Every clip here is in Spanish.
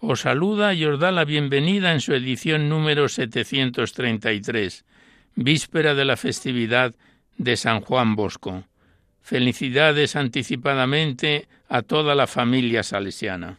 os saluda y os da la bienvenida en su edición número 733, víspera de la festividad de San Juan Bosco. Felicidades anticipadamente a toda la familia salesiana.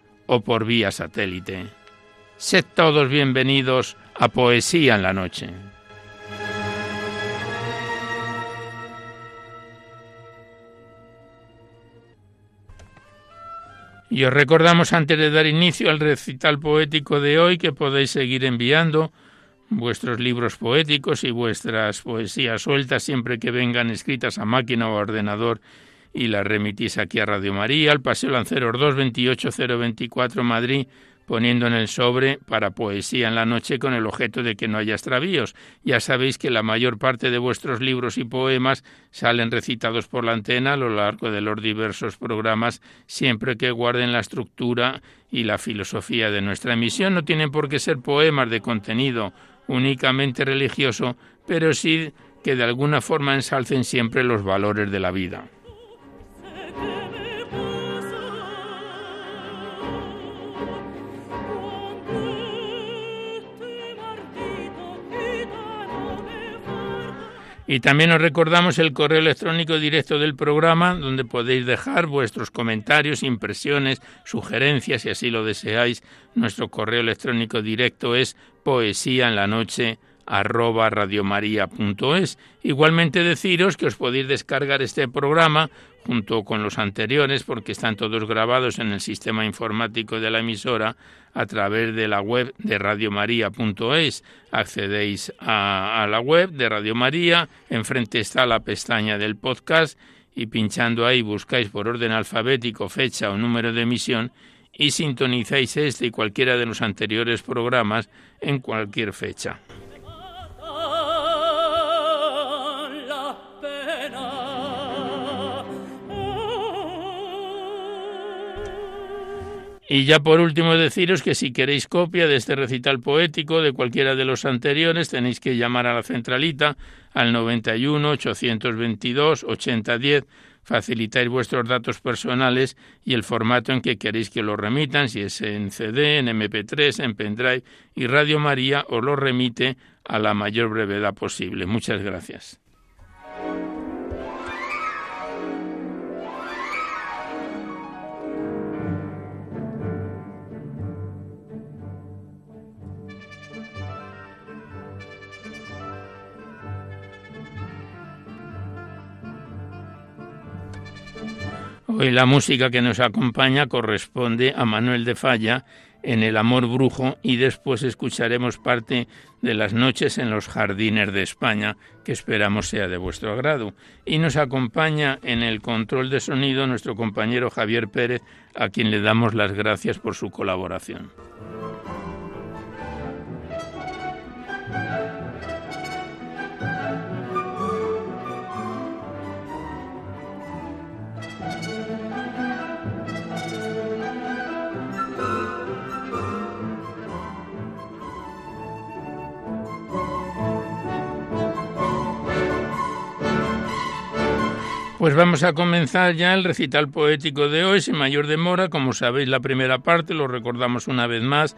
o por vía satélite. Sed todos bienvenidos a Poesía en la Noche. Y os recordamos antes de dar inicio al recital poético de hoy que podéis seguir enviando vuestros libros poéticos y vuestras poesías sueltas siempre que vengan escritas a máquina o ordenador y la remitís aquí a Radio María, al Paseo Lanceros 228-024 Madrid, poniendo en el sobre para poesía en la noche con el objeto de que no haya extravíos. Ya sabéis que la mayor parte de vuestros libros y poemas salen recitados por la antena a lo largo de los diversos programas, siempre que guarden la estructura y la filosofía de nuestra emisión. No tienen por qué ser poemas de contenido únicamente religioso, pero sí que de alguna forma ensalcen siempre los valores de la vida. Y también os recordamos el correo electrónico directo del programa, donde podéis dejar vuestros comentarios, impresiones, sugerencias, si así lo deseáis. Nuestro correo electrónico directo es poesía en la noche arroba radiomaria.es. Igualmente deciros que os podéis descargar este programa junto con los anteriores porque están todos grabados en el sistema informático de la emisora a través de la web de radiomaria.es. Accedéis a, a la web de Radio María, enfrente está la pestaña del podcast y pinchando ahí buscáis por orden alfabético fecha o número de emisión y sintonizáis este y cualquiera de los anteriores programas en cualquier fecha. Y ya por último deciros que si queréis copia de este recital poético de cualquiera de los anteriores tenéis que llamar a la centralita al 91 822 8010 facilitáis vuestros datos personales y el formato en que queréis que lo remitan, si es en CD, en MP3, en pendrive, y Radio María os lo remite a la mayor brevedad posible. Muchas gracias. Hoy la música que nos acompaña corresponde a Manuel de Falla en El Amor Brujo y después escucharemos parte de las noches en los jardines de España, que esperamos sea de vuestro agrado. Y nos acompaña en el control de sonido nuestro compañero Javier Pérez, a quien le damos las gracias por su colaboración. Pues vamos a comenzar ya el recital poético de hoy, sin mayor demora. Como sabéis, la primera parte, lo recordamos una vez más,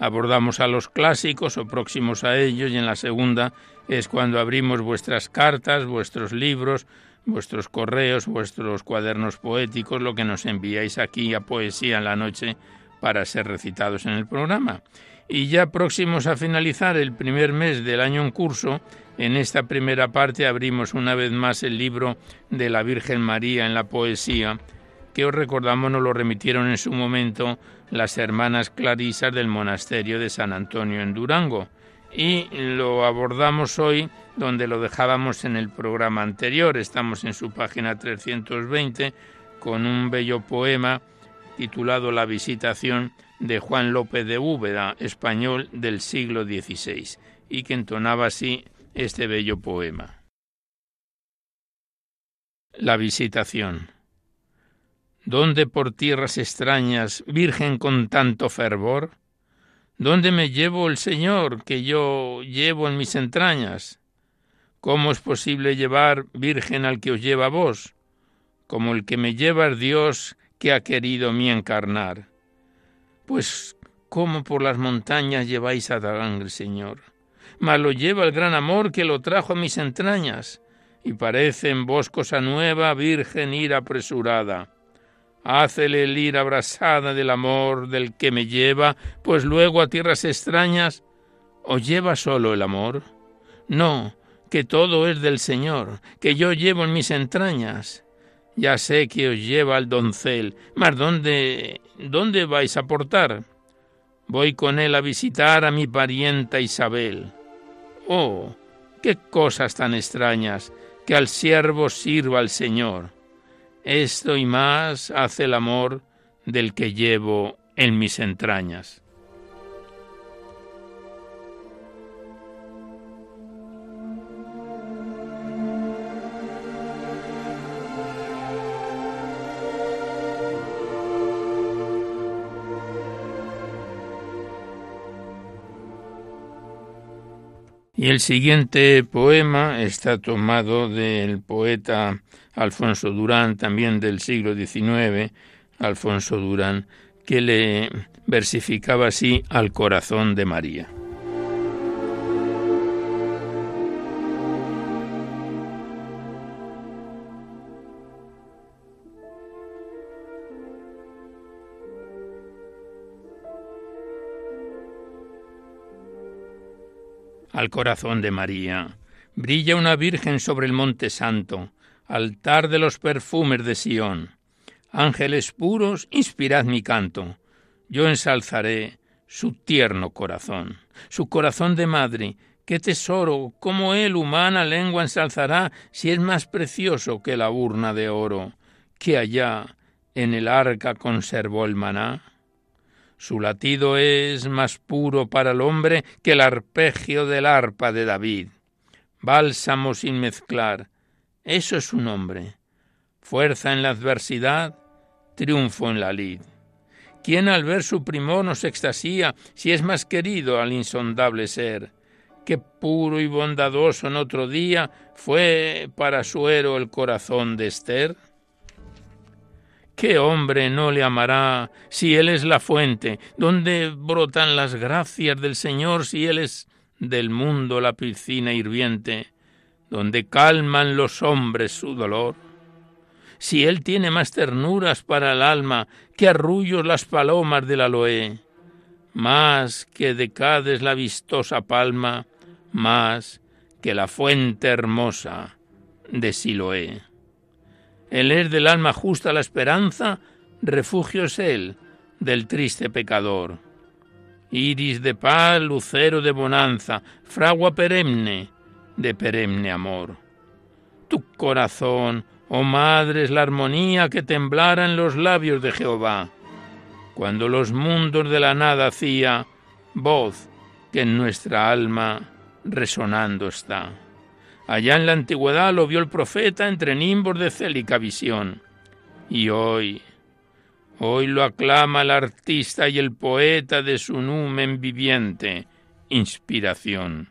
abordamos a los clásicos o próximos a ellos, y en la segunda es cuando abrimos vuestras cartas, vuestros libros, vuestros correos, vuestros cuadernos poéticos, lo que nos enviáis aquí a Poesía en la Noche para ser recitados en el programa. Y ya próximos a finalizar el primer mes del año en curso, en esta primera parte abrimos una vez más el libro de la Virgen María en la poesía, que os recordamos nos lo remitieron en su momento las hermanas clarisas del monasterio de San Antonio en Durango. Y lo abordamos hoy donde lo dejábamos en el programa anterior. Estamos en su página 320 con un bello poema titulado La visitación de Juan López de Úbeda, español del siglo XVI, y que entonaba así este bello poema. La visitación. ¿Dónde por tierras extrañas, virgen con tanto fervor? ¿Dónde me llevo el Señor que yo llevo en mis entrañas? ¿Cómo es posible llevar virgen al que os lleva vos? Como el que me lleva es Dios que ha querido mi encarnar. Pues, ¿cómo por las montañas lleváis a tan Señor? Mas lo lleva el gran amor que lo trajo a mis entrañas, y parece en vos cosa nueva, virgen ir apresurada. Hácele el ir abrasada del amor del que me lleva, pues luego a tierras extrañas, ¿os lleva solo el amor? No, que todo es del Señor, que yo llevo en mis entrañas. Ya sé que os lleva el doncel, mas ¿dónde, dónde vais a portar? Voy con él a visitar a mi parienta Isabel. Oh, qué cosas tan extrañas, que al siervo sirva al Señor. Esto y más hace el amor del que llevo en mis entrañas. Y el siguiente poema está tomado del poeta Alfonso Durán, también del siglo XIX, Alfonso Durán, que le versificaba así al corazón de María. Al corazón de María. Brilla una Virgen sobre el Monte Santo, altar de los perfumes de Sión. Ángeles puros, inspirad mi canto. Yo ensalzaré su tierno corazón, su corazón de madre. Qué tesoro, cómo él humana lengua ensalzará si es más precioso que la urna de oro, que allá en el arca conservó el maná. Su latido es más puro para el hombre que el arpegio del arpa de David. Bálsamo sin mezclar, eso es su nombre. Fuerza en la adversidad, triunfo en la lid. ¿Quién al ver su primor nos extasía si es más querido al insondable ser? Qué puro y bondadoso en otro día fue para su héroe el corazón de Esther. ¿Qué hombre no le amará si Él es la fuente, donde brotan las gracias del Señor, si Él es del mundo la piscina hirviente, donde calman los hombres su dolor? Si Él tiene más ternuras para el alma que arrullos las palomas del aloe, más que de Cádiz la vistosa palma, más que la fuente hermosa de Siloé. Él es del alma justa la esperanza, refugio es Él del triste pecador. Iris de paz, lucero de bonanza, fragua perenne de perenne amor. Tu corazón, oh madre, es la armonía que temblara en los labios de Jehová, cuando los mundos de la nada hacía, voz que en nuestra alma resonando está. Allá en la antigüedad lo vio el profeta entre nimbos de célica visión. Y hoy, hoy lo aclama el artista y el poeta de su numen viviente, inspiración.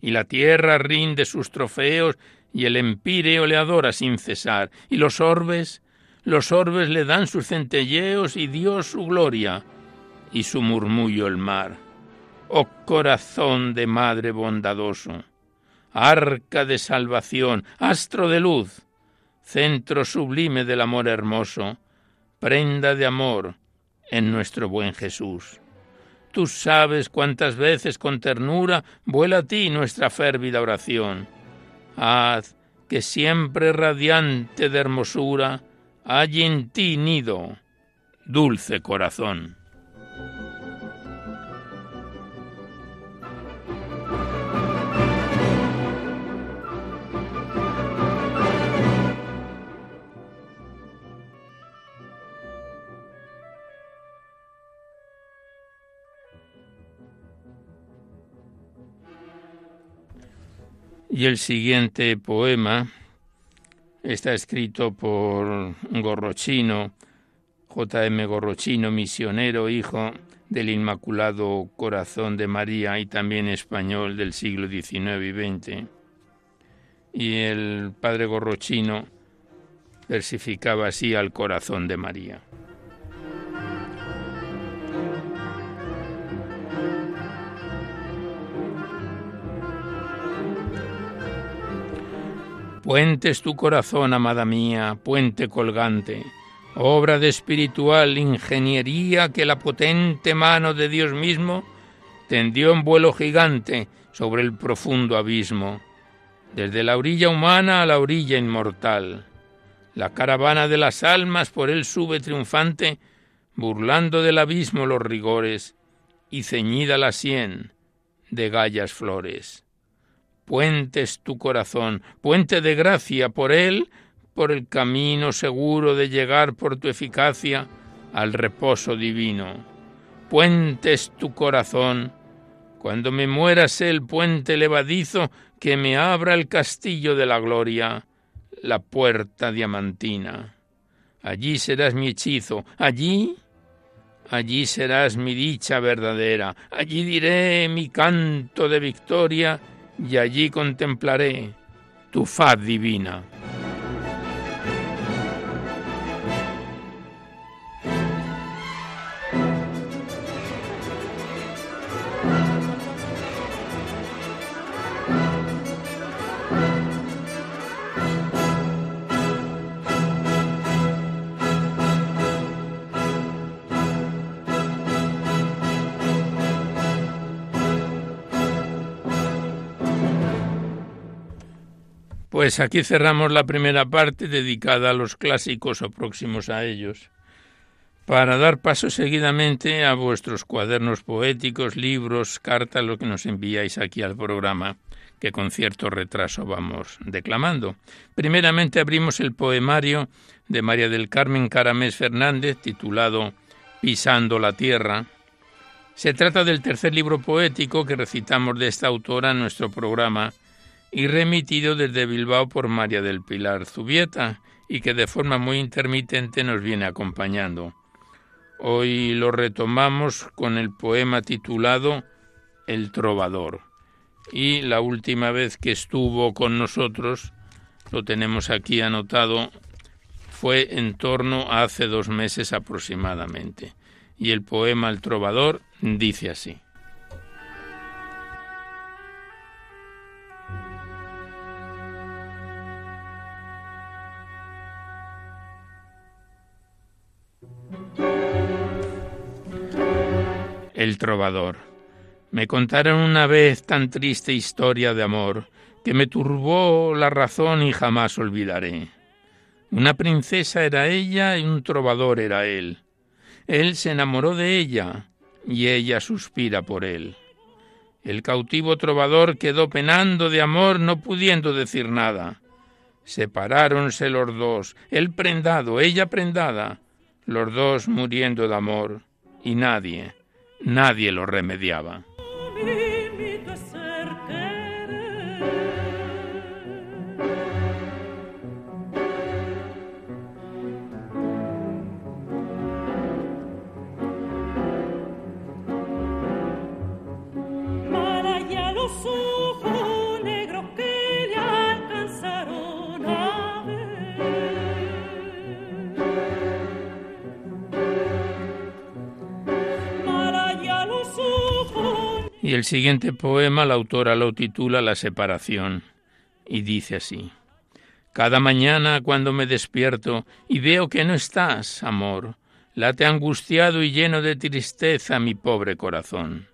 Y la tierra rinde sus trofeos y el empíreo le adora sin cesar, y los orbes, los orbes le dan sus centelleos y Dios su gloria, y su murmullo el mar. Oh corazón de madre bondadoso, arca de salvación, astro de luz, centro sublime del amor hermoso, prenda de amor en nuestro buen Jesús. Tú sabes cuántas veces con ternura vuela a ti nuestra férvida oración. Haz que siempre radiante de hermosura hay en ti nido, dulce corazón. Y el siguiente poema está escrito por Gorrochino, J.M. Gorrochino, misionero, hijo del Inmaculado Corazón de María y también español del siglo XIX y XX. Y el padre Gorrochino versificaba así al corazón de María. Puente es tu corazón, amada mía, puente colgante, obra de espiritual ingeniería que la potente mano de Dios mismo tendió en vuelo gigante sobre el profundo abismo, desde la orilla humana a la orilla inmortal. La caravana de las almas por él sube triunfante, burlando del abismo los rigores, y ceñida la sien de gallas flores puente es tu corazón, puente de gracia por él, por el camino seguro de llegar por tu eficacia al reposo divino. Puente es tu corazón, cuando me mueras el puente levadizo que me abra el castillo de la gloria, la puerta diamantina. Allí serás mi hechizo, allí, allí serás mi dicha verdadera, allí diré mi canto de victoria y allí contemplaré tu faz divina. Pues aquí cerramos la primera parte dedicada a los clásicos o próximos a ellos, para dar paso seguidamente a vuestros cuadernos poéticos, libros, cartas, lo que nos enviáis aquí al programa, que con cierto retraso vamos declamando. Primeramente abrimos el poemario de María del Carmen Caramés Fernández, titulado Pisando la Tierra. Se trata del tercer libro poético que recitamos de esta autora en nuestro programa y remitido desde Bilbao por María del Pilar Zubieta y que de forma muy intermitente nos viene acompañando. Hoy lo retomamos con el poema titulado El trovador y la última vez que estuvo con nosotros, lo tenemos aquí anotado, fue en torno a hace dos meses aproximadamente. Y el poema El trovador dice así. El trovador. Me contaron una vez tan triste historia de amor que me turbó la razón y jamás olvidaré. Una princesa era ella y un trovador era él. Él se enamoró de ella y ella suspira por él. El cautivo trovador quedó penando de amor no pudiendo decir nada. Separáronse los dos, él prendado, ella prendada, los dos muriendo de amor, y nadie, nadie lo remediaba. El siguiente poema la autora lo titula La separación y dice así. Cada mañana cuando me despierto y veo que no estás, amor, late angustiado y lleno de tristeza mi pobre corazón.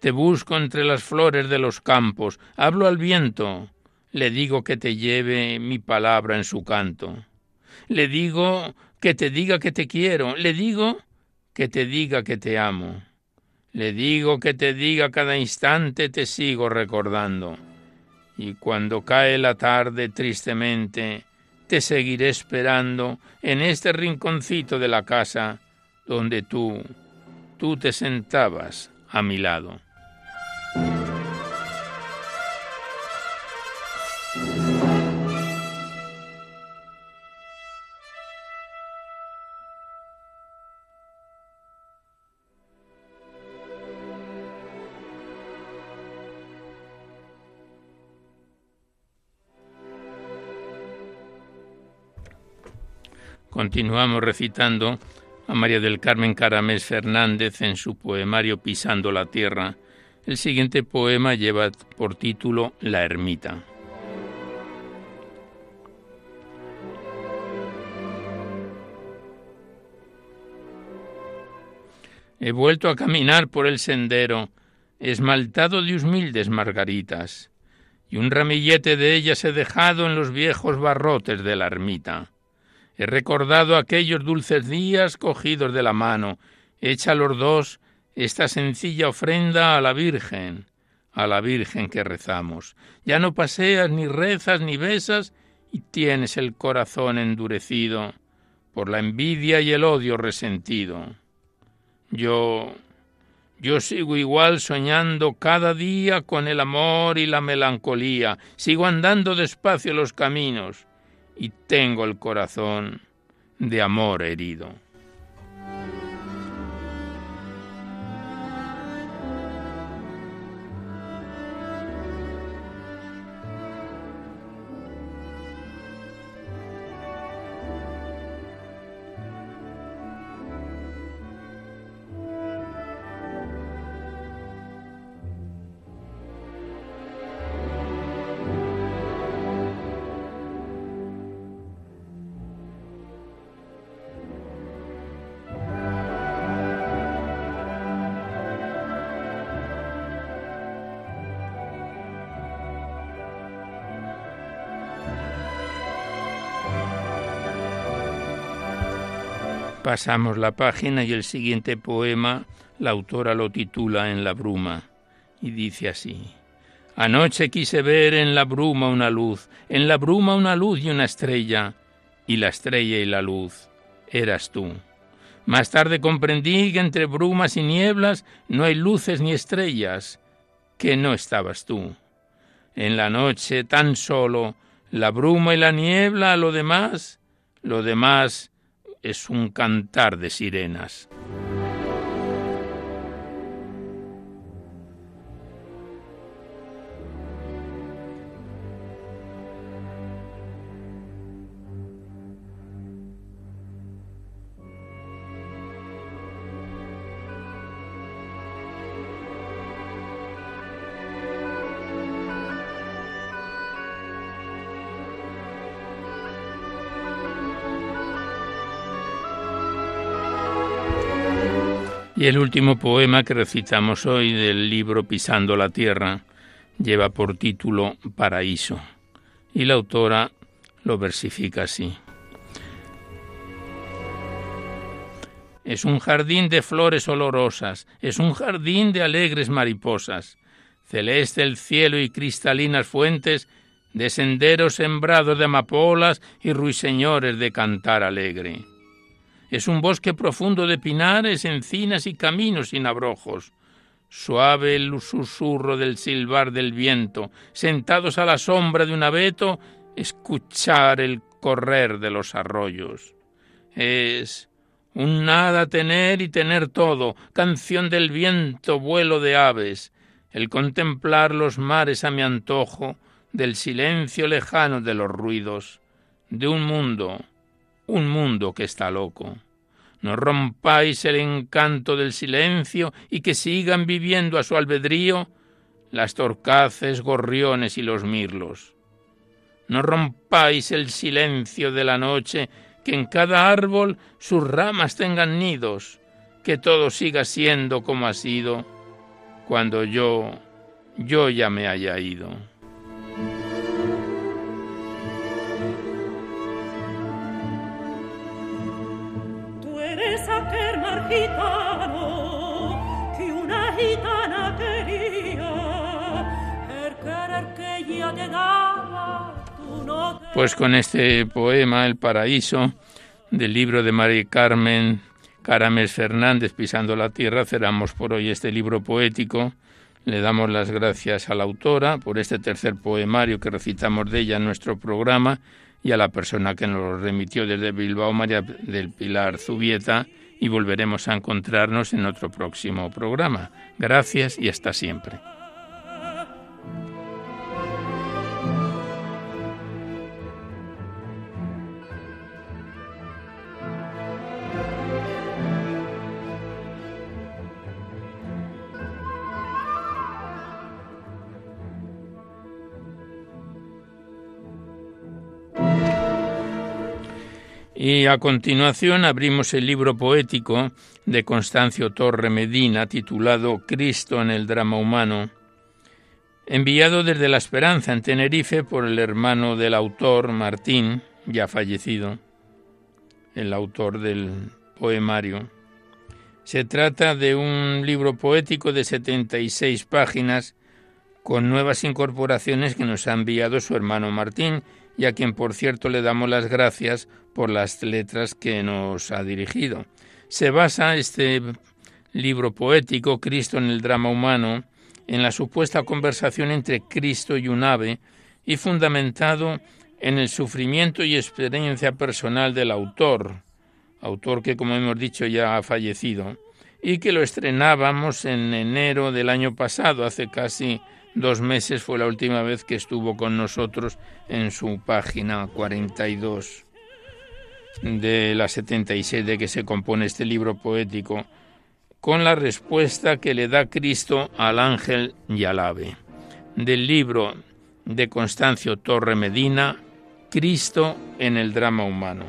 Te busco entre las flores de los campos, hablo al viento, le digo que te lleve mi palabra en su canto. Le digo que te diga que te quiero, le digo que te diga que te amo. Le digo que te diga cada instante te sigo recordando. Y cuando cae la tarde tristemente, te seguiré esperando en este rinconcito de la casa donde tú, tú te sentabas a mi lado. Continuamos recitando a María del Carmen Caramés Fernández en su poemario Pisando la Tierra. El siguiente poema lleva por título La Ermita. He vuelto a caminar por el sendero, esmaltado de humildes margaritas, y un ramillete de ellas he dejado en los viejos barrotes de la ermita. He recordado aquellos dulces días cogidos de la mano, hecha los dos esta sencilla ofrenda a la Virgen, a la Virgen que rezamos. Ya no paseas, ni rezas, ni besas, y tienes el corazón endurecido por la envidia y el odio resentido. Yo, yo sigo igual soñando cada día con el amor y la melancolía, sigo andando despacio los caminos, y tengo el corazón de amor herido. Pasamos la página y el siguiente poema la autora lo titula En la bruma y dice así. Anoche quise ver en la bruma una luz, en la bruma una luz y una estrella, y la estrella y la luz eras tú. Más tarde comprendí que entre brumas y nieblas no hay luces ni estrellas, que no estabas tú. En la noche tan solo la bruma y la niebla, lo demás, lo demás es un cantar de sirenas. Y el último poema que recitamos hoy del libro Pisando la Tierra lleva por título Paraíso y la autora lo versifica así. Es un jardín de flores olorosas, es un jardín de alegres mariposas, celeste el cielo y cristalinas fuentes de senderos sembrados de amapolas y ruiseñores de cantar alegre. Es un bosque profundo de pinares, encinas y caminos sin abrojos. Suave el susurro del silbar del viento, sentados a la sombra de un abeto, escuchar el correr de los arroyos. Es un nada tener y tener todo, canción del viento, vuelo de aves, el contemplar los mares a mi antojo, del silencio lejano de los ruidos, de un mundo un mundo que está loco. no rompáis el encanto del silencio y que sigan viviendo a su albedrío las torcaces, gorriones y los mirlos. No rompáis el silencio de la noche, que en cada árbol sus ramas tengan nidos, que todo siga siendo como ha sido cuando yo, yo ya me haya ido. Pues con este poema, El Paraíso, del libro de María Carmen Carames Fernández, Pisando la Tierra, cerramos por hoy este libro poético. Le damos las gracias a la autora por este tercer poemario que recitamos de ella en nuestro programa y a la persona que nos lo remitió desde Bilbao, María del Pilar Zubieta, y volveremos a encontrarnos en otro próximo programa. Gracias y hasta siempre. Y a continuación abrimos el libro poético de Constancio Torre Medina titulado Cristo en el drama humano, enviado desde La Esperanza en Tenerife por el hermano del autor Martín, ya fallecido, el autor del poemario. Se trata de un libro poético de 76 páginas con nuevas incorporaciones que nos ha enviado su hermano Martín y a quien por cierto le damos las gracias por las letras que nos ha dirigido. Se basa este libro poético, Cristo en el drama humano, en la supuesta conversación entre Cristo y un ave y fundamentado en el sufrimiento y experiencia personal del autor, autor que como hemos dicho ya ha fallecido, y que lo estrenábamos en enero del año pasado, hace casi dos meses fue la última vez que estuvo con nosotros en su página 42 de la 76 de que se compone este libro poético, con la respuesta que le da Cristo al ángel y al ave. Del libro de Constancio Torre Medina, Cristo en el drama humano.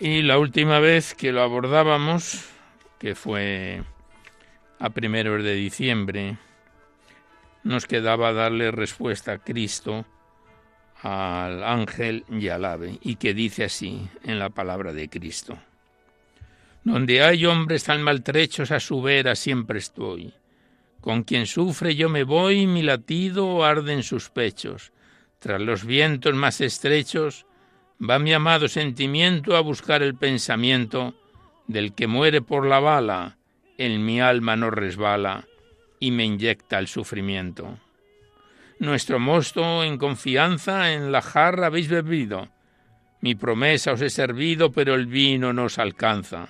Y la última vez que lo abordábamos, que fue a primeros de diciembre, nos quedaba darle respuesta a Cristo, al ángel y al ave, y que dice así en la palabra de Cristo. Donde hay hombres tan maltrechos a su vera siempre estoy. Con quien sufre yo me voy, mi latido arde en sus pechos. Tras los vientos más estrechos, va mi amado sentimiento a buscar el pensamiento del que muere por la bala, en mi alma no resbala y me inyecta el sufrimiento. Nuestro mosto en confianza en la jarra habéis bebido. Mi promesa os he servido, pero el vino no os alcanza.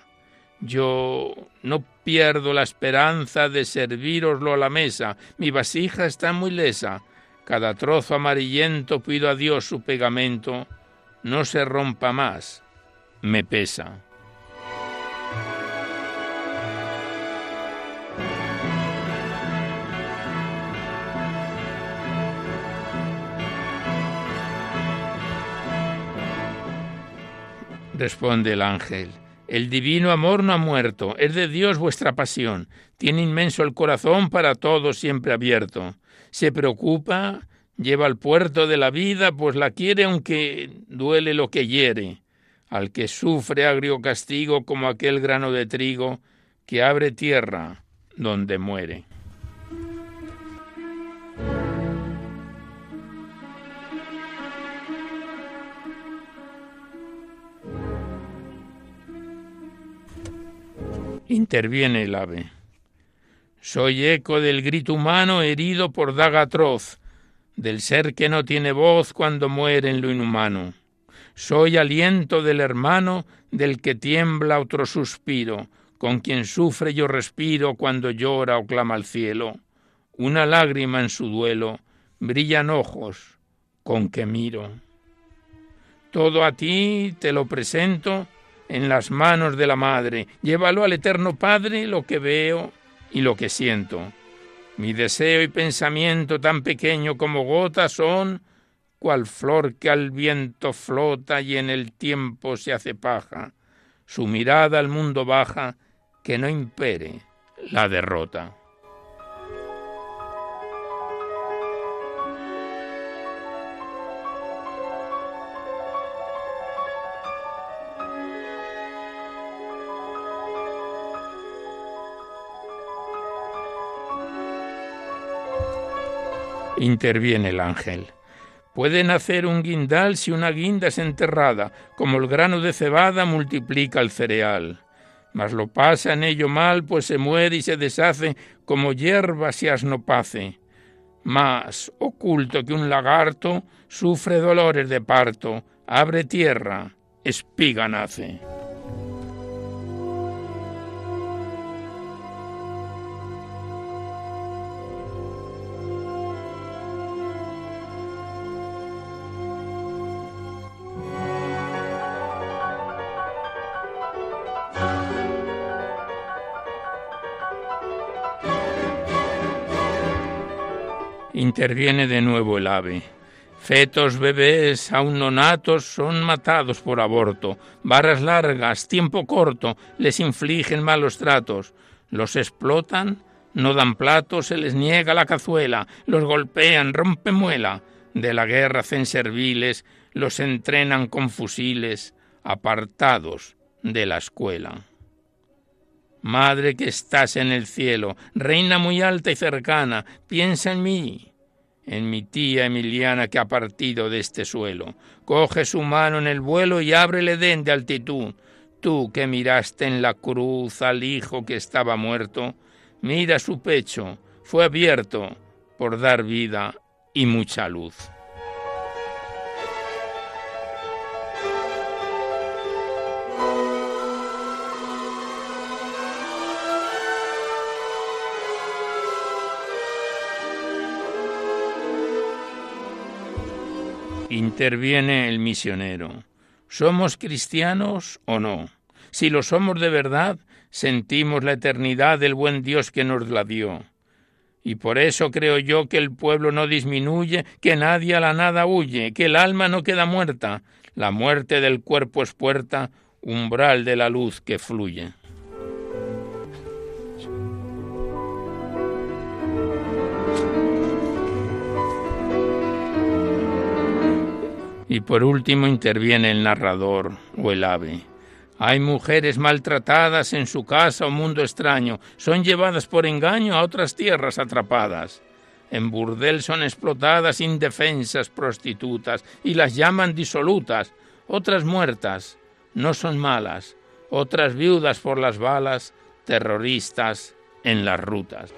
Yo no pierdo la esperanza de serviroslo a la mesa. Mi vasija está muy lesa. Cada trozo amarillento pido a Dios su pegamento no se rompa más, me pesa. Responde el ángel. El divino amor no ha muerto, es de Dios vuestra pasión, tiene inmenso el corazón para todos siempre abierto. Se preocupa lleva al puerto de la vida, pues la quiere aunque duele lo que hiere, al que sufre agrio castigo como aquel grano de trigo que abre tierra donde muere. Interviene el ave. Soy eco del grito humano herido por daga atroz, del ser que no tiene voz cuando muere en lo inhumano. Soy aliento del hermano del que tiembla otro suspiro, con quien sufre yo respiro cuando llora o clama al cielo. Una lágrima en su duelo, brillan ojos con que miro. Todo a ti te lo presento en las manos de la Madre. Llévalo al Eterno Padre lo que veo y lo que siento. Mi deseo y pensamiento tan pequeño como gotas son cual flor que al viento flota y en el tiempo se hace paja. Su mirada al mundo baja, que no impere la derrota. Interviene el ángel. Puede nacer un guindal si una guinda es enterrada, como el grano de cebada multiplica el cereal. Mas lo pasa en ello mal, pues se muere y se deshace como hierba si asnopace. Más oculto que un lagarto, sufre dolores de parto, abre tierra, espiga nace. Interviene de nuevo el ave. Fetos, bebés, aún nonatos, son matados por aborto. Barras largas, tiempo corto, les infligen malos tratos. Los explotan, no dan platos, se les niega la cazuela, los golpean, rompen muela. De la guerra hacen serviles, los entrenan con fusiles, apartados de la escuela. Madre que estás en el cielo, reina muy alta y cercana, piensa en mí, en mi tía Emiliana que ha partido de este suelo. Coge su mano en el vuelo y ábrele den de altitud. Tú que miraste en la cruz al hijo que estaba muerto, mira su pecho, fue abierto por dar vida y mucha luz. Interviene el misionero. ¿Somos cristianos o no? Si lo somos de verdad, sentimos la eternidad del buen Dios que nos la dio. Y por eso creo yo que el pueblo no disminuye, que nadie a la nada huye, que el alma no queda muerta. La muerte del cuerpo es puerta, umbral de la luz que fluye. Y por último interviene el narrador o el ave. Hay mujeres maltratadas en su casa o mundo extraño, son llevadas por engaño a otras tierras atrapadas. En burdel son explotadas indefensas prostitutas y las llaman disolutas, otras muertas, no son malas, otras viudas por las balas, terroristas en las rutas.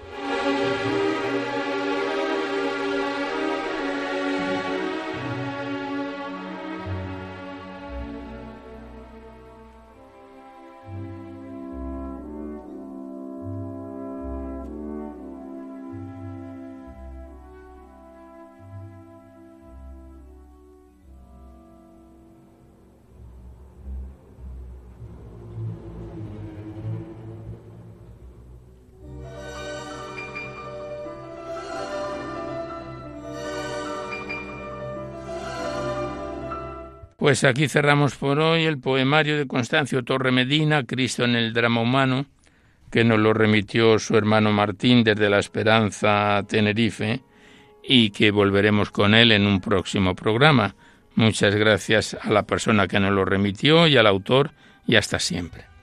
Pues aquí cerramos por hoy el poemario de Constancio Torre Medina, Cristo en el drama humano, que nos lo remitió su hermano Martín desde La Esperanza Tenerife y que volveremos con él en un próximo programa. Muchas gracias a la persona que nos lo remitió y al autor y hasta siempre.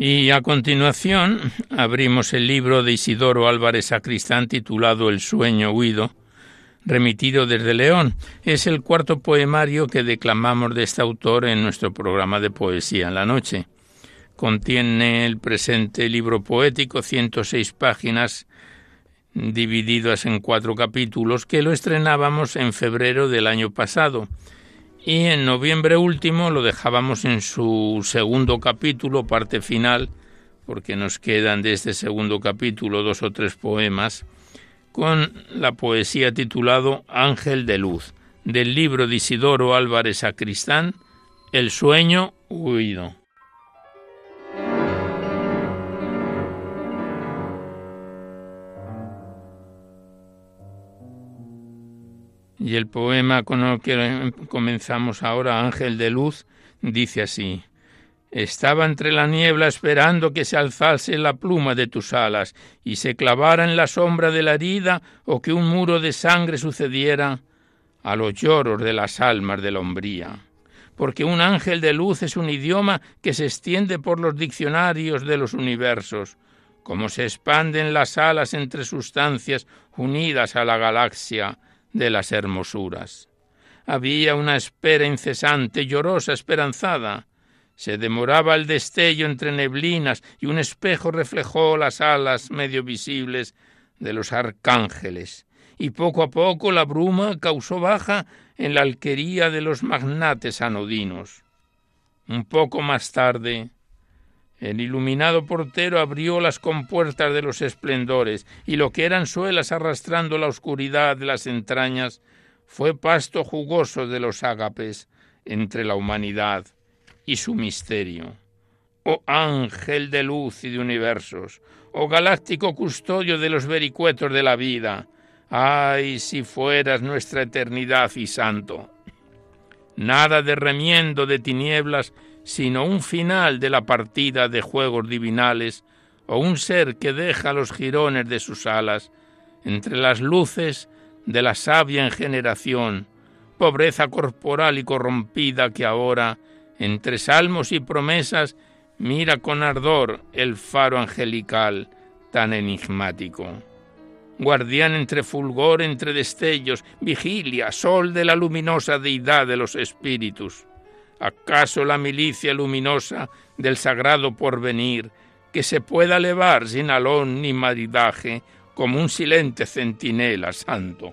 Y a continuación abrimos el libro de Isidoro Álvarez Sacristán titulado El sueño huido, remitido desde León. Es el cuarto poemario que declamamos de este autor en nuestro programa de poesía en la noche. Contiene el presente libro poético 106 páginas divididas en cuatro capítulos que lo estrenábamos en febrero del año pasado y en noviembre último lo dejábamos en su segundo capítulo, parte final, porque nos quedan de este segundo capítulo dos o tres poemas, con la poesía titulado Ángel de Luz, del libro de Isidoro Álvarez Sacristán, El sueño huido. Y el poema con el que comenzamos ahora, Ángel de Luz, dice así. Estaba entre la niebla esperando que se alzase la pluma de tus alas y se clavara en la sombra de la herida o que un muro de sangre sucediera a los lloros de las almas de la hombría. Porque un ángel de luz es un idioma que se extiende por los diccionarios de los universos, como se expanden las alas entre sustancias unidas a la galaxia, de las hermosuras. Había una espera incesante, llorosa, esperanzada. Se demoraba el destello entre neblinas y un espejo reflejó las alas medio visibles de los arcángeles, y poco a poco la bruma causó baja en la alquería de los magnates anodinos. Un poco más tarde, el iluminado portero abrió las compuertas de los esplendores, y lo que eran suelas arrastrando la oscuridad de las entrañas fue pasto jugoso de los ágapes entre la humanidad y su misterio. Oh ángel de luz y de universos, oh galáctico custodio de los vericuetos de la vida, ay si fueras nuestra eternidad y santo. Nada de remiendo de tinieblas sino un final de la partida de juegos divinales o un ser que deja los jirones de sus alas entre las luces de la sabia en generación, pobreza corporal y corrompida que ahora, entre salmos y promesas, mira con ardor el faro angelical tan enigmático. Guardián entre fulgor, entre destellos, vigilia, sol de la luminosa deidad de los espíritus. ¿Acaso la milicia luminosa del sagrado porvenir, que se pueda elevar sin alón ni maridaje, como un silente centinela santo?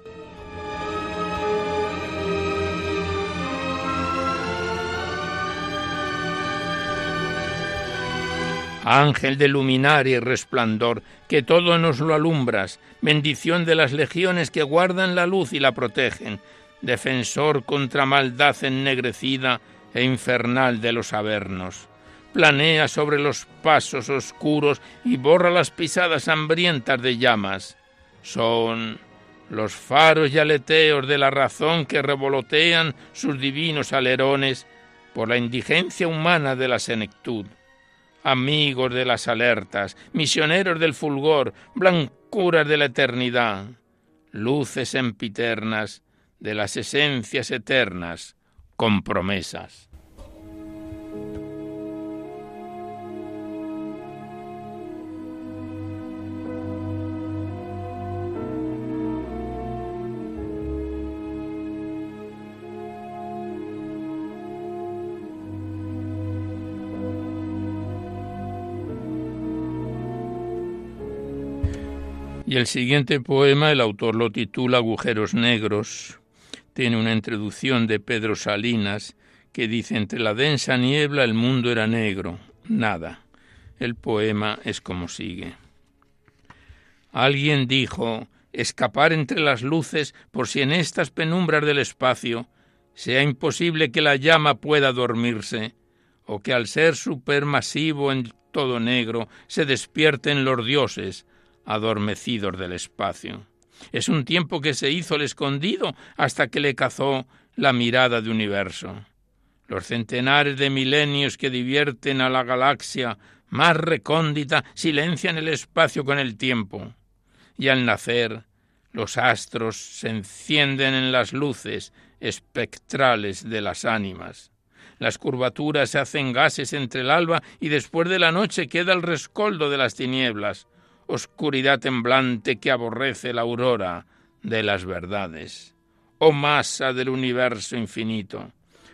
Ángel de luminaria y resplandor, que todo nos lo alumbras, bendición de las legiones que guardan la luz y la protegen, defensor contra maldad ennegrecida, e infernal de los avernos. Planea sobre los pasos oscuros y borra las pisadas hambrientas de llamas. Son los faros y aleteos de la razón que revolotean sus divinos alerones por la indigencia humana de la senectud. Amigos de las alertas, misioneros del fulgor, blancuras de la eternidad, luces empiternas de las esencias eternas, con promesas. Y el siguiente poema el autor lo titula Agujeros Negros tiene una introducción de Pedro Salinas que dice entre la densa niebla el mundo era negro, nada. El poema es como sigue. Alguien dijo escapar entre las luces por si en estas penumbras del espacio sea imposible que la llama pueda dormirse, o que al ser supermasivo en todo negro se despierten los dioses adormecidos del espacio. Es un tiempo que se hizo el escondido hasta que le cazó la mirada de universo. Los centenares de milenios que divierten a la galaxia más recóndita silencian el espacio con el tiempo. Y al nacer, los astros se encienden en las luces espectrales de las ánimas. Las curvaturas se hacen gases entre el alba y después de la noche queda el rescoldo de las tinieblas, oscuridad temblante que aborrece la aurora de las verdades, oh masa del universo infinito,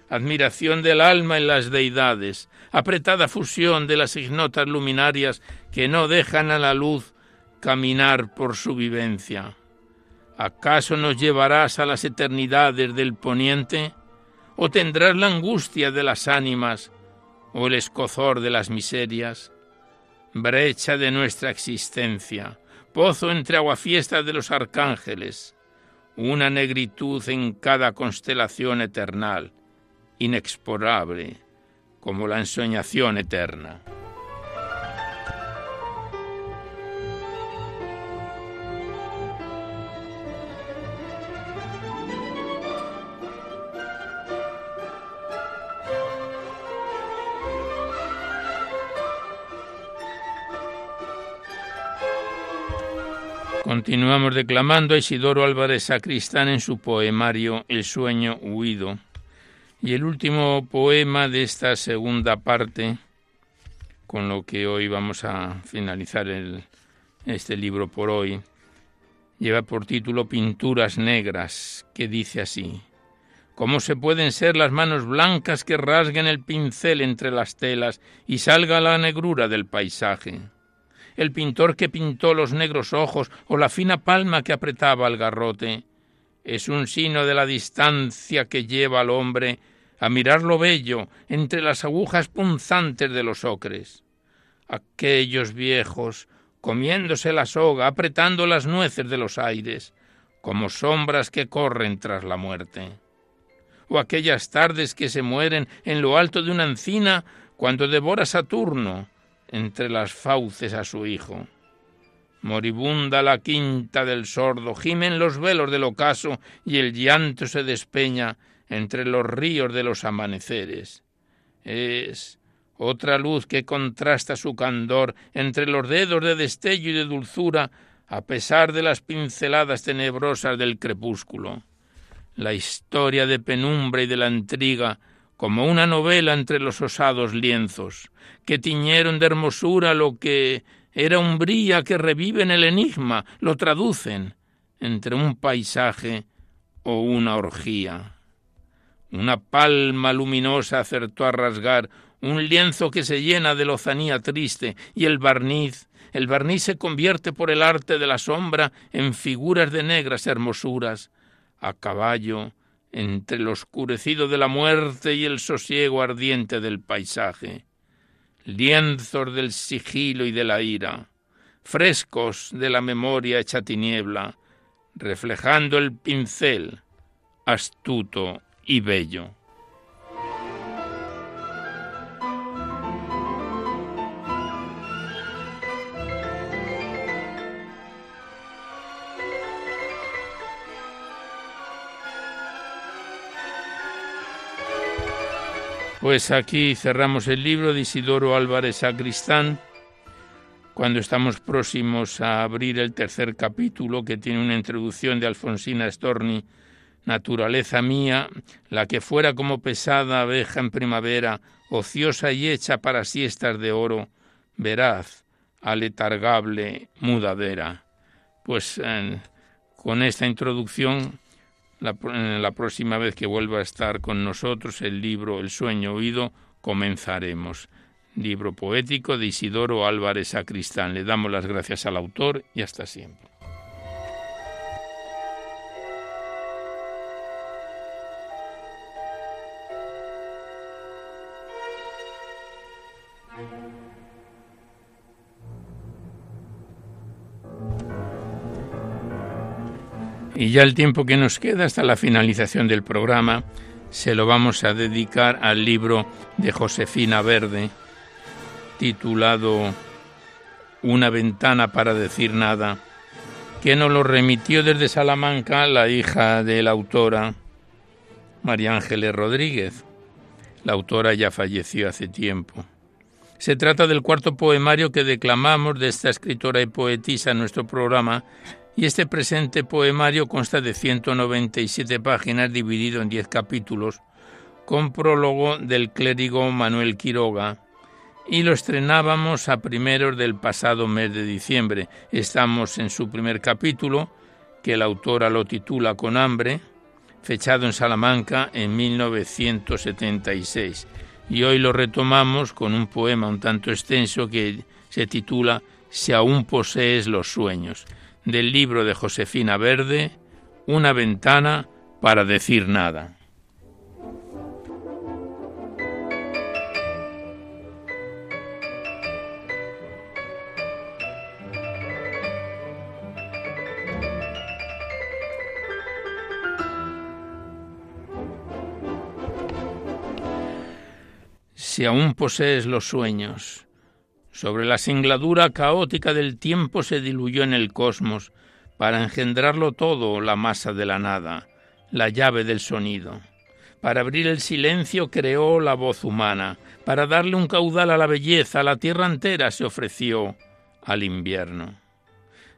admiración del alma en las deidades, apretada fusión de las ignotas luminarias que no dejan a la luz caminar por su vivencia. ¿Acaso nos llevarás a las eternidades del poniente? ¿O tendrás la angustia de las ánimas o el escozor de las miserias? Brecha de nuestra existencia, pozo entre aguafiestas de los arcángeles, una negritud en cada constelación eternal, inexplorable, como la ensoñación eterna. Continuamos declamando a Isidoro Álvarez Sacristán en su poemario El sueño huido. Y el último poema de esta segunda parte, con lo que hoy vamos a finalizar este libro por hoy, lleva por título Pinturas Negras, que dice así. ¿Cómo se pueden ser las manos blancas que rasguen el pincel entre las telas y salga la negrura del paisaje? El pintor que pintó los negros ojos o la fina palma que apretaba el garrote. Es un signo de la distancia que lleva al hombre a mirar lo bello entre las agujas punzantes de los ocres. Aquellos viejos, comiéndose la soga, apretando las nueces de los aires, como sombras que corren tras la muerte. O aquellas tardes que se mueren en lo alto de una encina cuando devora Saturno, entre las fauces a su hijo. Moribunda la quinta del sordo, gimen los velos del ocaso y el llanto se despeña entre los ríos de los amaneceres. Es otra luz que contrasta su candor entre los dedos de destello y de dulzura, a pesar de las pinceladas tenebrosas del crepúsculo. La historia de penumbra y de la intriga como una novela entre los osados lienzos, que tiñeron de hermosura lo que era umbría que revive en el enigma, lo traducen entre un paisaje o una orgía. Una palma luminosa acertó a rasgar un lienzo que se llena de lozanía triste y el barniz, el barniz se convierte por el arte de la sombra en figuras de negras hermosuras, a caballo entre el oscurecido de la muerte y el sosiego ardiente del paisaje, lienzos del sigilo y de la ira, frescos de la memoria hecha tiniebla, reflejando el pincel astuto y bello. Pues aquí cerramos el libro de Isidoro Álvarez Sacristán, cuando estamos próximos a abrir el tercer capítulo, que tiene una introducción de Alfonsina Storni, Naturaleza mía, la que fuera como pesada abeja en primavera, ociosa y hecha para siestas de oro, veraz, aletargable, mudadera. Pues eh, con esta introducción la, próxima vez que vuelva a estar con nosotros el libro El sueño oído, comenzaremos. Libro poético de Isidoro Álvarez Sacristán. Le damos las gracias al autor y hasta siempre. Y ya el tiempo que nos queda hasta la finalización del programa se lo vamos a dedicar al libro de Josefina Verde, titulado Una ventana para decir nada, que nos lo remitió desde Salamanca la hija de la autora, María Ángeles Rodríguez. La autora ya falleció hace tiempo. Se trata del cuarto poemario que declamamos de esta escritora y poetisa en nuestro programa y este presente poemario consta de 197 páginas dividido en 10 capítulos, con prólogo del clérigo Manuel Quiroga, y lo estrenábamos a primeros del pasado mes de diciembre. Estamos en su primer capítulo, que la autora lo titula Con hambre, fechado en Salamanca en 1976. Y hoy lo retomamos con un poema un tanto extenso que se titula Si aún posees los sueños, del libro de Josefina Verde, Una ventana para decir nada. si aún posees los sueños. Sobre la singladura caótica del tiempo se diluyó en el cosmos, para engendrarlo todo la masa de la nada, la llave del sonido. Para abrir el silencio creó la voz humana, para darle un caudal a la belleza, la tierra entera se ofreció al invierno.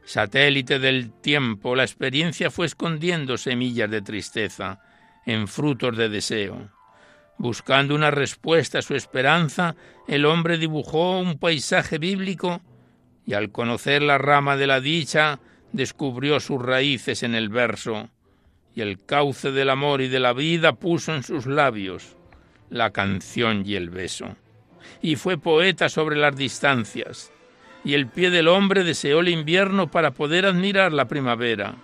Satélite del tiempo, la experiencia fue escondiendo semillas de tristeza en frutos de deseo. Buscando una respuesta a su esperanza, el hombre dibujó un paisaje bíblico y al conocer la rama de la dicha, descubrió sus raíces en el verso. Y el cauce del amor y de la vida puso en sus labios la canción y el beso. Y fue poeta sobre las distancias, y el pie del hombre deseó el invierno para poder admirar la primavera,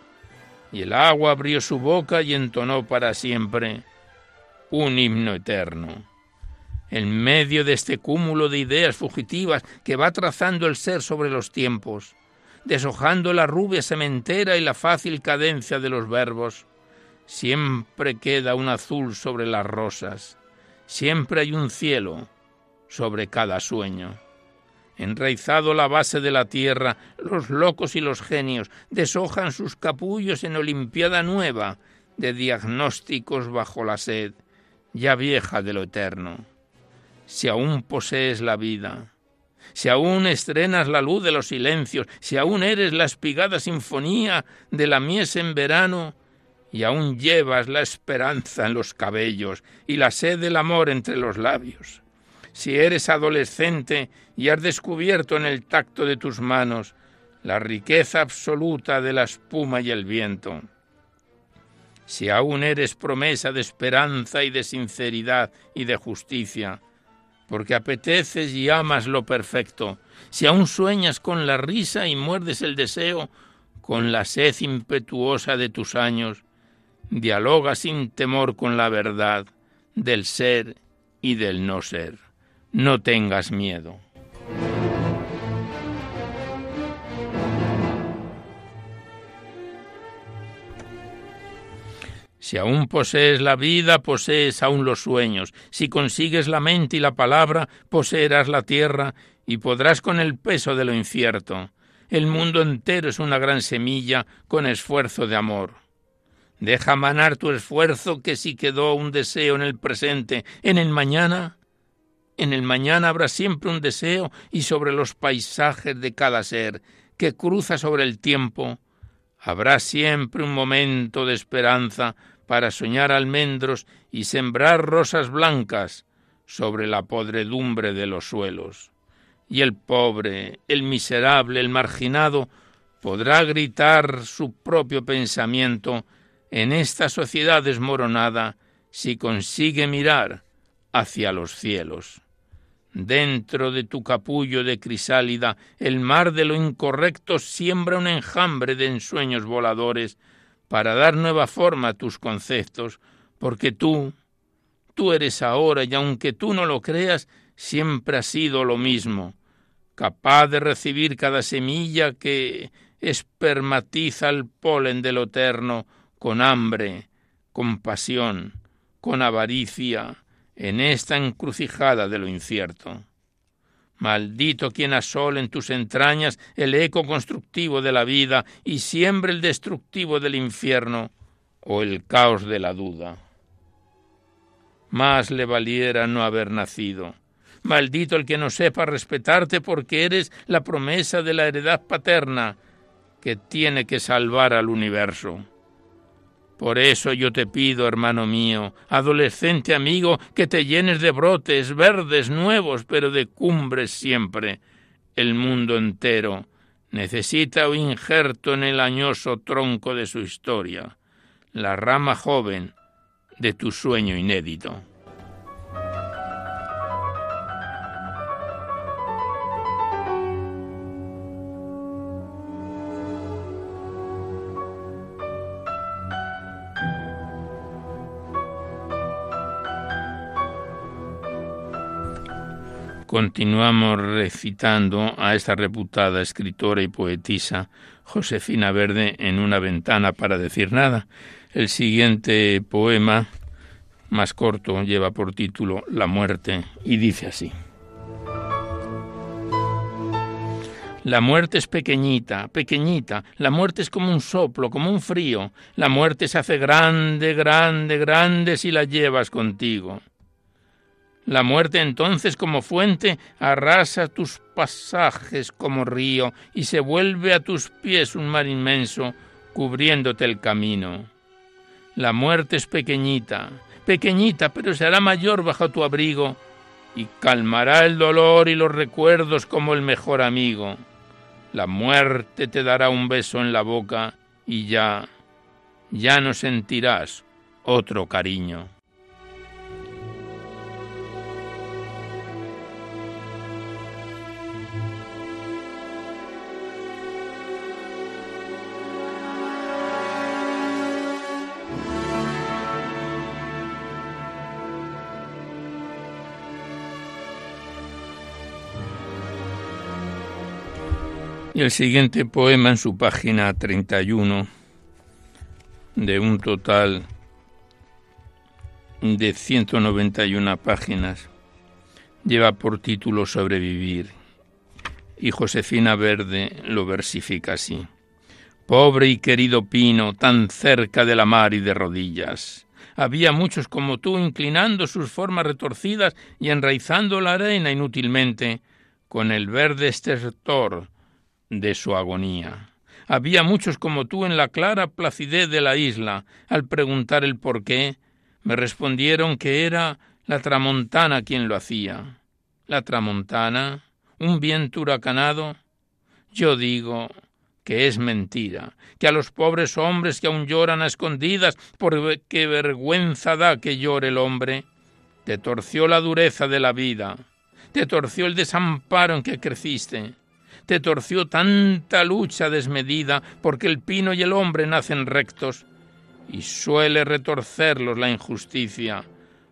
y el agua abrió su boca y entonó para siempre un himno eterno. En medio de este cúmulo de ideas fugitivas que va trazando el ser sobre los tiempos, deshojando la rubia sementera y la fácil cadencia de los verbos, siempre queda un azul sobre las rosas, siempre hay un cielo sobre cada sueño. Enraizado la base de la tierra, los locos y los genios deshojan sus capullos en Olimpiada nueva de diagnósticos bajo la sed ya vieja de lo eterno, si aún posees la vida, si aún estrenas la luz de los silencios, si aún eres la espigada sinfonía de la mies en verano, y aún llevas la esperanza en los cabellos y la sed del amor entre los labios, si eres adolescente y has descubierto en el tacto de tus manos la riqueza absoluta de la espuma y el viento, si aún eres promesa de esperanza y de sinceridad y de justicia, porque apeteces y amas lo perfecto, si aún sueñas con la risa y muerdes el deseo, con la sed impetuosa de tus años, dialoga sin temor con la verdad del ser y del no ser. No tengas miedo. Si aún posees la vida, posees aún los sueños. Si consigues la mente y la palabra, poseerás la tierra y podrás con el peso de lo incierto. El mundo entero es una gran semilla con esfuerzo de amor. Deja manar tu esfuerzo que si quedó un deseo en el presente, en el mañana, en el mañana habrá siempre un deseo y sobre los paisajes de cada ser que cruza sobre el tiempo, habrá siempre un momento de esperanza para soñar almendros y sembrar rosas blancas sobre la podredumbre de los suelos. Y el pobre, el miserable, el marginado, podrá gritar su propio pensamiento en esta sociedad desmoronada si consigue mirar hacia los cielos. Dentro de tu capullo de crisálida, el mar de lo incorrecto siembra un enjambre de ensueños voladores para dar nueva forma a tus conceptos, porque tú, tú eres ahora, y aunque tú no lo creas, siempre has sido lo mismo, capaz de recibir cada semilla que espermatiza el polen de lo eterno con hambre, con pasión, con avaricia, en esta encrucijada de lo incierto. Maldito quien asole en tus entrañas el eco constructivo de la vida y siembre el destructivo del infierno o el caos de la duda. Más le valiera no haber nacido. Maldito el que no sepa respetarte porque eres la promesa de la heredad paterna que tiene que salvar al universo. Por eso yo te pido, hermano mío, adolescente amigo, que te llenes de brotes verdes nuevos, pero de cumbres siempre, el mundo entero, necesita un injerto en el añoso tronco de su historia, la rama joven de tu sueño inédito. Continuamos recitando a esta reputada escritora y poetisa Josefina Verde en una ventana para decir nada. El siguiente poema, más corto, lleva por título La muerte y dice así. La muerte es pequeñita, pequeñita. La muerte es como un soplo, como un frío. La muerte se hace grande, grande, grande si la llevas contigo. La muerte entonces como fuente arrasa tus pasajes como río y se vuelve a tus pies un mar inmenso cubriéndote el camino. La muerte es pequeñita, pequeñita, pero será mayor bajo tu abrigo y calmará el dolor y los recuerdos como el mejor amigo. La muerte te dará un beso en la boca y ya, ya no sentirás otro cariño. El siguiente poema en su página 31, de un total de 191 páginas, lleva por título Sobrevivir. Y Josefina Verde lo versifica así. Pobre y querido pino, tan cerca de la mar y de rodillas. Había muchos como tú inclinando sus formas retorcidas y enraizando la arena inútilmente, con el verde estertor de su agonía. Había muchos como tú en la clara placidez de la isla. Al preguntar el por qué, me respondieron que era la tramontana quien lo hacía. La tramontana, un viento huracanado. Yo digo que es mentira, que a los pobres hombres que aún lloran a escondidas, por qué vergüenza da que llore el hombre, te torció la dureza de la vida, te torció el desamparo en que creciste, te torció tanta lucha desmedida, porque el pino y el hombre nacen rectos, y suele retorcerlos la injusticia,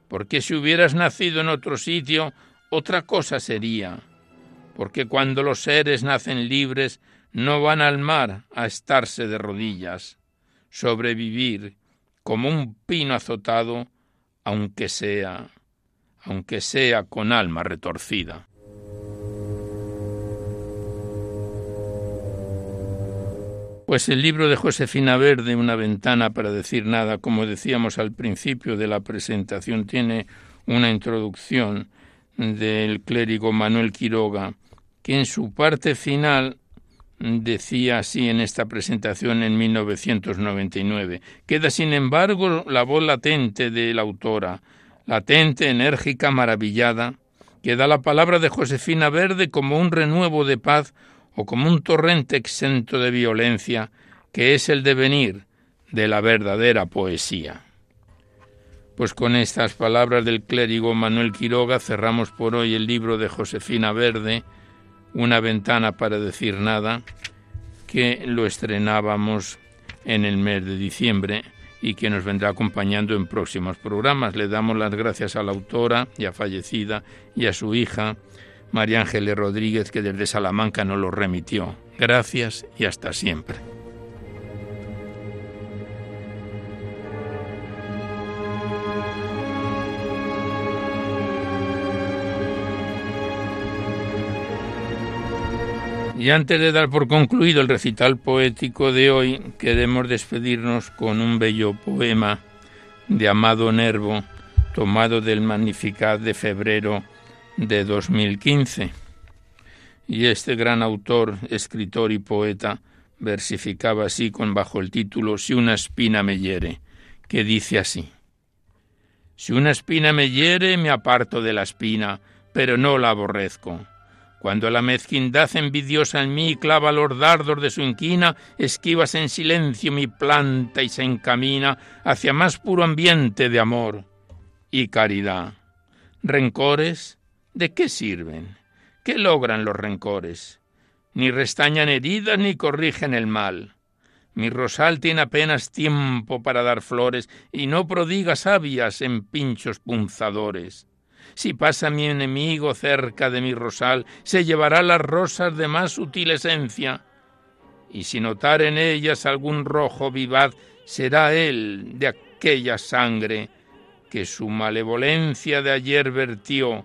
porque si hubieras nacido en otro sitio, otra cosa sería, porque cuando los seres nacen libres, no van al mar a estarse de rodillas, sobrevivir como un pino azotado, aunque sea, aunque sea con alma retorcida. Pues el libro de Josefina Verde, Una ventana para decir nada, como decíamos al principio de la presentación, tiene una introducción del clérigo Manuel Quiroga, que en su parte final decía así en esta presentación en 1999. Queda, sin embargo, la voz latente de la autora, latente, enérgica, maravillada, que da la palabra de Josefina Verde como un renuevo de paz o como un torrente exento de violencia que es el devenir de la verdadera poesía. Pues con estas palabras del clérigo Manuel Quiroga cerramos por hoy el libro de Josefina Verde, Una ventana para decir nada, que lo estrenábamos en el mes de diciembre y que nos vendrá acompañando en próximos programas. Le damos las gracias a la autora, ya fallecida, y a su hija, María Ángeles Rodríguez, que desde Salamanca nos lo remitió. Gracias y hasta siempre. Y antes de dar por concluido el recital poético de hoy, queremos despedirnos con un bello poema de Amado Nervo, tomado del Magnificat de febrero de 2015. Y este gran autor, escritor y poeta versificaba así con bajo el título Si una espina me hiere, que dice así: Si una espina me hiere, me aparto de la espina, pero no la aborrezco, Cuando la mezquindad envidiosa en mí clava los dardos de su inquina, esquivas en silencio mi planta y se encamina hacia más puro ambiente de amor y caridad. ¿Rencores? ¿De qué sirven? ¿Qué logran los rencores? Ni restañan heridas ni corrigen el mal. Mi rosal tiene apenas tiempo para dar flores y no prodiga sabias en pinchos punzadores. Si pasa mi enemigo cerca de mi rosal, se llevará las rosas de más sutil esencia, y si notar en ellas algún rojo vivaz, será él de aquella sangre que su malevolencia de ayer vertió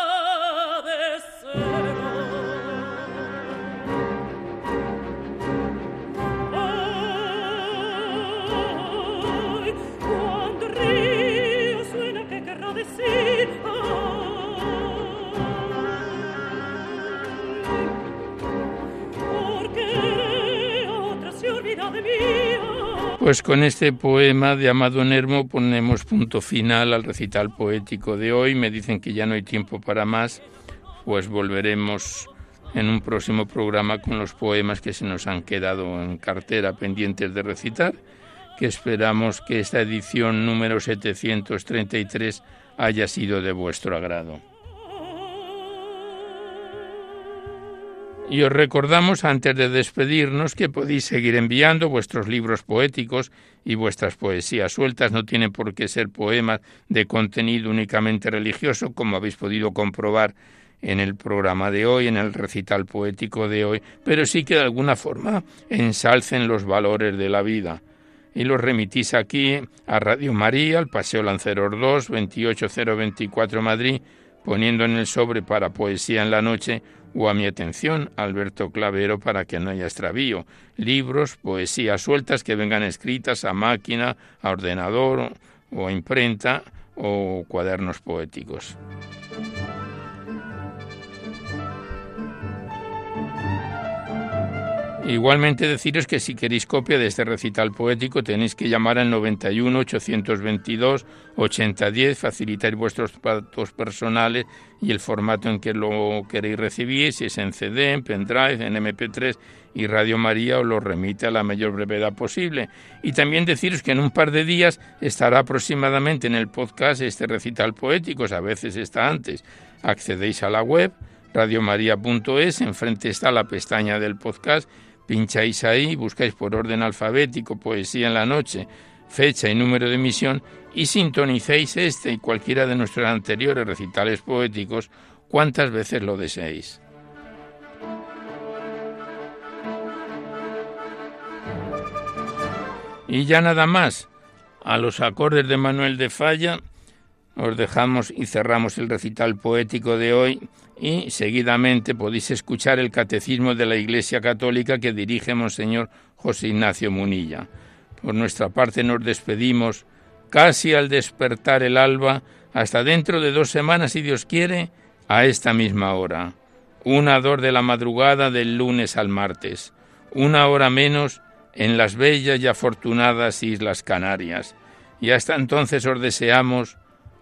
Pues con este poema de Amado Nermo ponemos punto final al recital poético de hoy. Me dicen que ya no hay tiempo para más, pues volveremos en un próximo programa con los poemas que se nos han quedado en cartera pendientes de recitar, que esperamos que esta edición número 733 haya sido de vuestro agrado. Y os recordamos antes de despedirnos que podéis seguir enviando vuestros libros poéticos y vuestras poesías sueltas. No tienen por qué ser poemas de contenido únicamente religioso, como habéis podido comprobar en el programa de hoy, en el recital poético de hoy, pero sí que de alguna forma ensalcen los valores de la vida. Y los remitís aquí a Radio María, al Paseo Lanceros 2, 28024 Madrid, poniendo en el sobre para Poesía en la Noche o a mi atención, Alberto Clavero, para que no haya extravío. Libros, poesías sueltas que vengan escritas a máquina, a ordenador o a imprenta o cuadernos poéticos. Igualmente deciros que si queréis copia de este recital poético tenéis que llamar al 91 822 8010, facilitar vuestros datos personales y el formato en que lo queréis recibir, si es en CD, en pendrive, en MP3 y Radio María os lo remite a la mayor brevedad posible. Y también deciros que en un par de días estará aproximadamente en el podcast este recital poético, a veces está antes. Accedéis a la web radiomaria.es, enfrente está la pestaña del podcast Pincháis ahí, buscáis por orden alfabético Poesía en la Noche, fecha y número de emisión y sintonicéis este y cualquiera de nuestros anteriores recitales poéticos cuantas veces lo deseéis. Y ya nada más, a los acordes de Manuel de Falla os dejamos y cerramos el recital poético de hoy y seguidamente podéis escuchar el catecismo de la Iglesia Católica que dirige Monseñor José Ignacio Munilla. Por nuestra parte nos despedimos casi al despertar el alba, hasta dentro de dos semanas, si Dios quiere, a esta misma hora. Una dor de la madrugada del lunes al martes, una hora menos en las bellas y afortunadas Islas Canarias. Y hasta entonces os deseamos